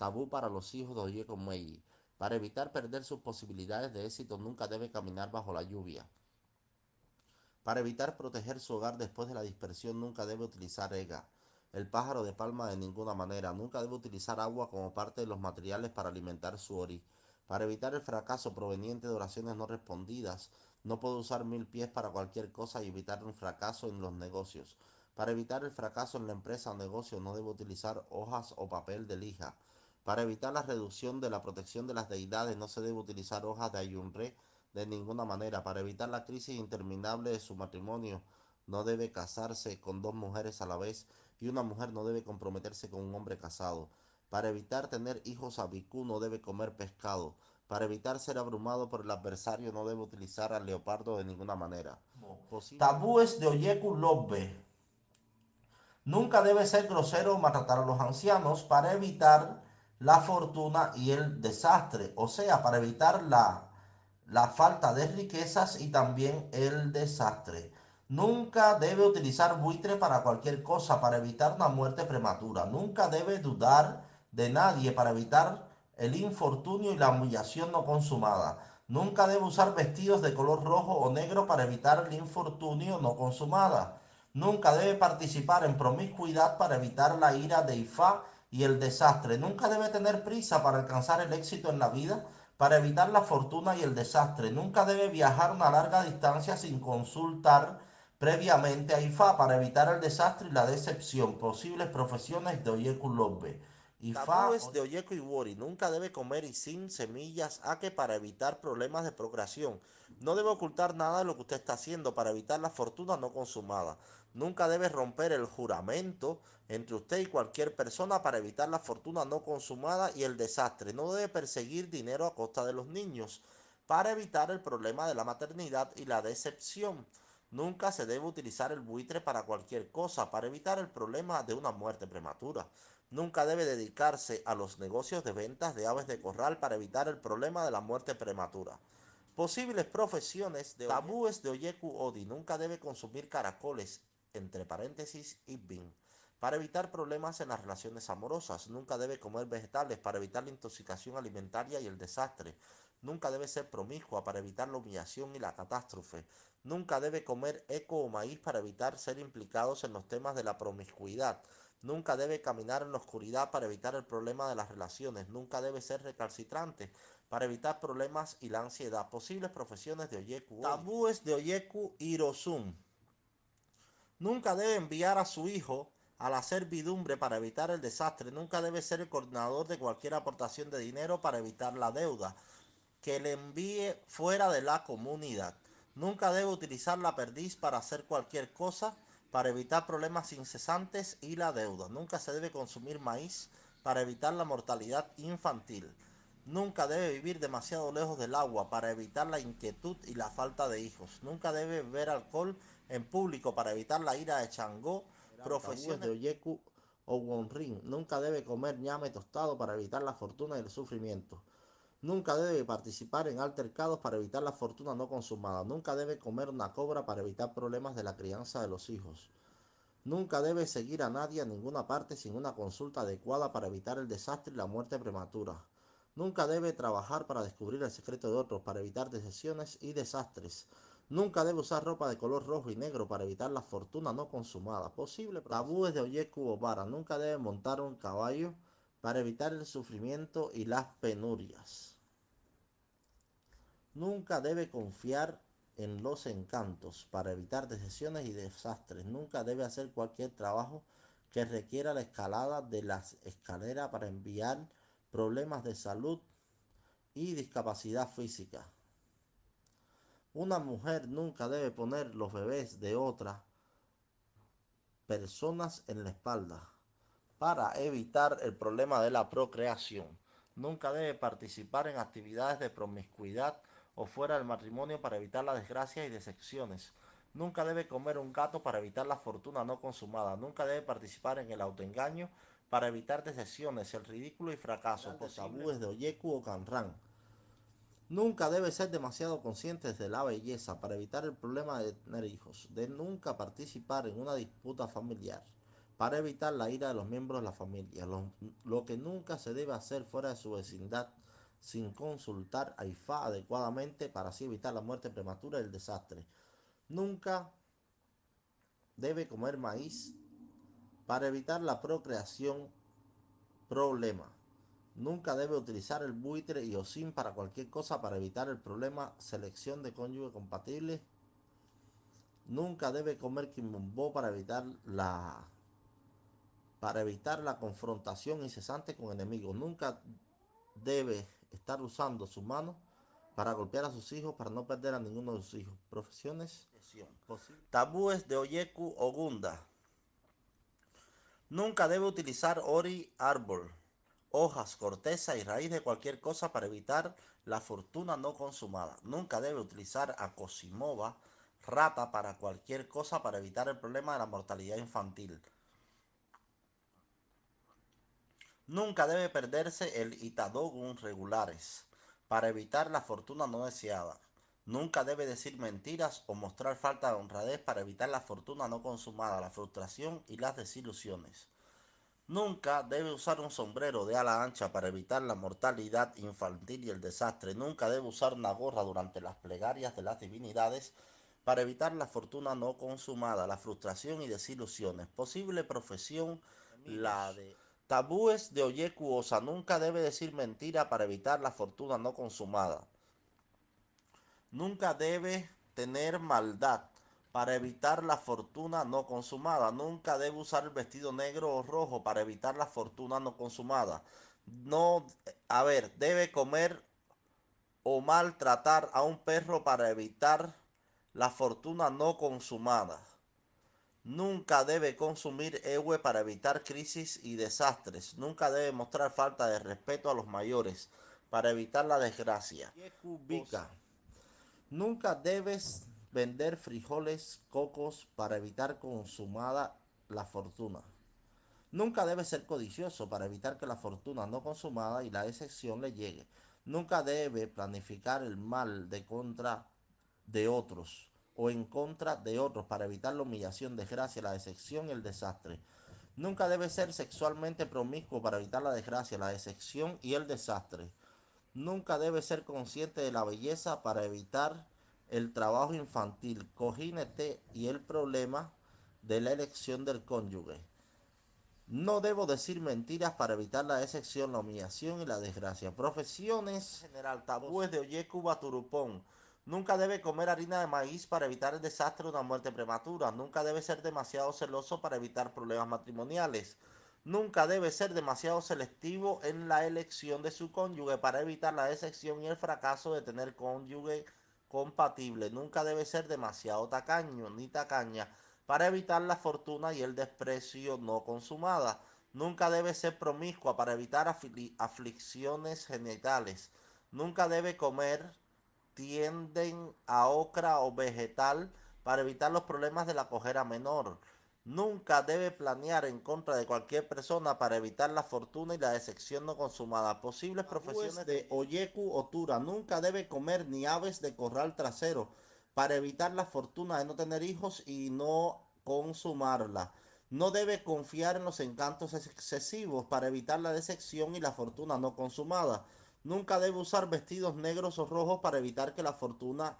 Tabú para los hijos de Oyeku Meiji. Para evitar perder sus posibilidades de éxito, nunca debe caminar bajo la lluvia. Para evitar proteger su hogar después de la dispersión, nunca debe utilizar EGA, el pájaro de palma de ninguna manera. Nunca debe utilizar agua como parte de los materiales para alimentar su ori. Para evitar el fracaso proveniente de oraciones no respondidas, no puede usar mil pies para cualquier cosa y evitar un fracaso en los negocios. Para evitar el fracaso en la empresa o negocio, no debe utilizar hojas o papel de lija. Para evitar la reducción de la protección de las deidades no se debe utilizar hojas de ayunre de ninguna manera. Para evitar la crisis interminable de su matrimonio no debe casarse con dos mujeres a la vez y una mujer no debe comprometerse con un hombre casado. Para evitar tener hijos a Bikú no debe comer pescado. Para evitar ser abrumado por el adversario no debe utilizar al leopardo de ninguna manera. Tabúes de Oyeku Lobe. Nunca debe ser grosero o a los ancianos para evitar la fortuna y el desastre, o sea, para evitar la, la falta de riquezas y también el desastre. Nunca debe utilizar buitre para cualquier cosa, para evitar una muerte prematura. Nunca debe dudar de nadie para evitar el infortunio y la humillación no consumada. Nunca debe usar vestidos de color rojo o negro para evitar el infortunio no consumada. Nunca debe participar en promiscuidad para evitar la ira de Ifá y el desastre. Nunca debe tener prisa para alcanzar el éxito en la vida, para evitar la fortuna y el desastre. Nunca debe viajar una larga distancia sin consultar previamente a IFA para evitar el desastre y la decepción. Posibles profesiones de Oyeku Lobe. IFA es de Oyeku Iwori. Nunca debe comer y sin semillas ake para evitar problemas de procreación. No debe ocultar nada de lo que usted está haciendo para evitar la fortuna no consumada. Nunca debe romper el juramento entre usted y cualquier persona para evitar la fortuna no consumada y el desastre. No debe perseguir dinero a costa de los niños para evitar el problema de la maternidad y la decepción. Nunca se debe utilizar el buitre para cualquier cosa para evitar el problema de una muerte prematura. Nunca debe dedicarse a los negocios de ventas de aves de corral para evitar el problema de la muerte prematura. Posibles profesiones de tabúes de Oyeku Odi. Nunca debe consumir caracoles, entre paréntesis, Ibin, para evitar problemas en las relaciones amorosas. Nunca debe comer vegetales para evitar la intoxicación alimentaria y el desastre. Nunca debe ser promiscua para evitar la humillación y la catástrofe. Nunca debe comer eco o maíz para evitar ser implicados en los temas de la promiscuidad. Nunca debe caminar en la oscuridad para evitar el problema de las relaciones. Nunca debe ser recalcitrante para evitar problemas y la ansiedad. Posibles profesiones de Oyeku. Tabúes de Oyeku Hirosum. Nunca debe enviar a su hijo a la servidumbre para evitar el desastre. Nunca debe ser el coordinador de cualquier aportación de dinero para evitar la deuda. Que le envíe fuera de la comunidad. Nunca debe utilizar la perdiz para hacer cualquier cosa para evitar problemas incesantes y la deuda. Nunca se debe consumir maíz para evitar la mortalidad infantil. Nunca debe vivir demasiado lejos del agua para evitar la inquietud y la falta de hijos. Nunca debe beber alcohol en público para evitar la ira de Changó, profesión de Oyeku o Wonrin. Nunca debe comer ñame tostado para evitar la fortuna y el sufrimiento. Nunca debe participar en altercados para evitar la fortuna no consumada. Nunca debe comer una cobra para evitar problemas de la crianza de los hijos. Nunca debe seguir a nadie a ninguna parte sin una consulta adecuada para evitar el desastre y la muerte prematura. Nunca debe trabajar para descubrir el secreto de otros, para evitar decisiones y desastres. Nunca debe usar ropa de color rojo y negro para evitar la fortuna no consumada. Posible tabúes de Oyeku Obara. Nunca debe montar un caballo para evitar el sufrimiento y las penurias. Nunca debe confiar en los encantos para evitar decisiones y desastres. Nunca debe hacer cualquier trabajo que requiera la escalada de las escaleras para enviar problemas de salud y discapacidad física. Una mujer nunca debe poner los bebés de otras personas en la espalda para evitar el problema de la procreación. Nunca debe participar en actividades de promiscuidad o fuera del matrimonio para evitar la desgracia y decepciones. Nunca debe comer un gato para evitar la fortuna no consumada. Nunca debe participar en el autoengaño para evitar decepciones, el ridículo y fracaso. Por tabúes de Oyeku o Kanran. Nunca debe ser demasiado consciente de la belleza para evitar el problema de tener hijos, de nunca participar en una disputa familiar, para evitar la ira de los miembros de la familia. Lo, lo que nunca se debe hacer fuera de su vecindad sin consultar a IFA adecuadamente para así evitar la muerte prematura y el desastre. Nunca debe comer maíz para evitar la procreación problema. Nunca debe utilizar el buitre y sin para cualquier cosa para evitar el problema selección de cónyuge compatible. Nunca debe comer quimbombo para evitar la para evitar la confrontación incesante con enemigos. Nunca debe estar usando su mano para golpear a sus hijos para no perder a ninguno de sus hijos. Profesiones. Tabúes de Oyeku Ogunda. Nunca debe utilizar ori árbol, hojas, corteza y raíz de cualquier cosa para evitar la fortuna no consumada. Nunca debe utilizar a Cosimova, rata, para cualquier cosa para evitar el problema de la mortalidad infantil. Nunca debe perderse el itadogun regulares para evitar la fortuna no deseada. Nunca debe decir mentiras o mostrar falta de honradez para evitar la fortuna no consumada, la frustración y las desilusiones. Nunca debe usar un sombrero de ala ancha para evitar la mortalidad infantil y el desastre. Nunca debe usar una gorra durante las plegarias de las divinidades para evitar la fortuna no consumada, la frustración y desilusiones. Posible profesión, la de Tabúes de Oyecuosa. Nunca debe decir mentira para evitar la fortuna no consumada. Nunca debe tener maldad para evitar la fortuna no consumada. Nunca debe usar el vestido negro o rojo para evitar la fortuna no consumada. No, a ver, debe comer o maltratar a un perro para evitar la fortuna no consumada. Nunca debe consumir ewe para evitar crisis y desastres. Nunca debe mostrar falta de respeto a los mayores para evitar la desgracia. Nunca debes vender frijoles, cocos para evitar consumada la fortuna. Nunca debe ser codicioso para evitar que la fortuna no consumada y la excepción le llegue. Nunca debe planificar el mal de contra de otros o en contra de otros para evitar la humillación, desgracia, la decepción y el desastre. Nunca debe ser sexualmente promiscuo para evitar la desgracia, la decepción y el desastre. Nunca debe ser consciente de la belleza para evitar el trabajo infantil, cojínete y el problema de la elección del cónyuge. No debo decir mentiras para evitar la decepción, la humillación y la desgracia. Profesiones general, tabúes de Oyeku Baturupón. Nunca debe comer harina de maíz para evitar el desastre de una muerte prematura. Nunca debe ser demasiado celoso para evitar problemas matrimoniales. Nunca debe ser demasiado selectivo en la elección de su cónyuge para evitar la decepción y el fracaso de tener cónyuge compatible. Nunca debe ser demasiado tacaño ni tacaña para evitar la fortuna y el desprecio no consumada. Nunca debe ser promiscua para evitar aflicciones genitales. Nunca debe comer tienden a ocra o vegetal para evitar los problemas de la cojera menor. Nunca debe planear en contra de cualquier persona para evitar la fortuna y la decepción no consumada. Posibles profesiones de Oyeku o Tura. Nunca debe comer ni aves de corral trasero para evitar la fortuna de no tener hijos y no consumarla. No debe confiar en los encantos excesivos para evitar la decepción y la fortuna no consumada. Nunca debe usar vestidos negros o rojos para evitar que la fortuna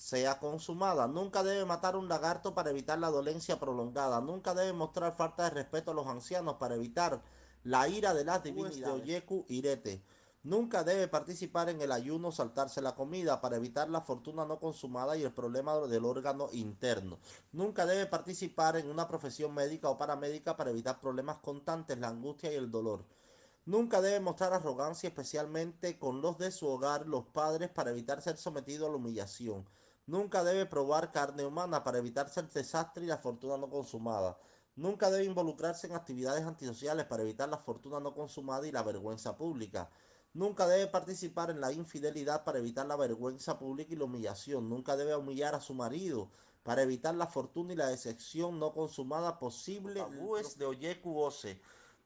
sea consumada. Nunca debe matar un lagarto para evitar la dolencia prolongada. Nunca debe mostrar falta de respeto a los ancianos para evitar la ira de las divinidades de Oyeku Irete. Nunca debe participar en el ayuno, saltarse la comida para evitar la fortuna no consumada y el problema del órgano interno. Nunca debe participar en una profesión médica o paramédica para evitar problemas constantes, la angustia y el dolor. Nunca debe mostrar arrogancia, especialmente con los de su hogar, los padres, para evitar ser sometido a la humillación. Nunca debe probar carne humana para evitarse el desastre y la fortuna no consumada. Nunca debe involucrarse en actividades antisociales para evitar la fortuna no consumada y la vergüenza pública. Nunca debe participar en la infidelidad para evitar la vergüenza pública y la humillación. Nunca debe humillar a su marido para evitar la fortuna y la decepción no consumada posible. de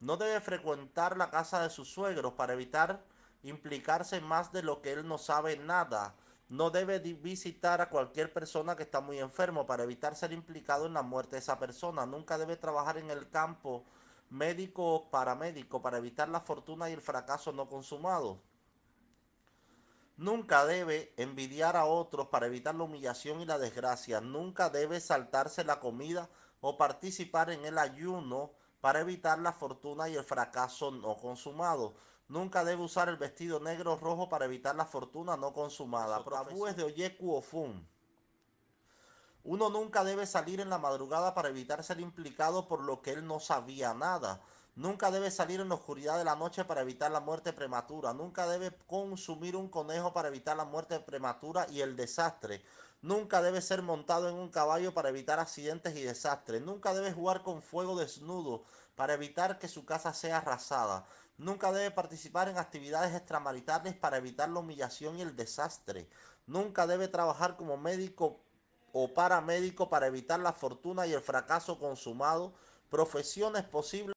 no debe frecuentar la casa de sus suegros para evitar implicarse más de lo que él no sabe nada. No debe visitar a cualquier persona que está muy enfermo para evitar ser implicado en la muerte de esa persona. Nunca debe trabajar en el campo médico o paramédico para evitar la fortuna y el fracaso no consumado. Nunca debe envidiar a otros para evitar la humillación y la desgracia. Nunca debe saltarse la comida o participar en el ayuno para evitar la fortuna y el fracaso no consumado. Nunca debe usar el vestido negro o rojo para evitar la fortuna no consumada. Tabúes de Oyeku o Fun. Uno nunca debe salir en la madrugada para evitar ser implicado por lo que él no sabía nada. Nunca debe salir en la oscuridad de la noche para evitar la muerte prematura. Nunca debe consumir un conejo para evitar la muerte prematura y el desastre. Nunca debe ser montado en un caballo para evitar accidentes y desastres. Nunca debe jugar con fuego desnudo para evitar que su casa sea arrasada. Nunca debe participar en actividades extramaritales para evitar la humillación y el desastre. Nunca debe trabajar como médico o paramédico para evitar la fortuna y el fracaso consumado. Profesiones posibles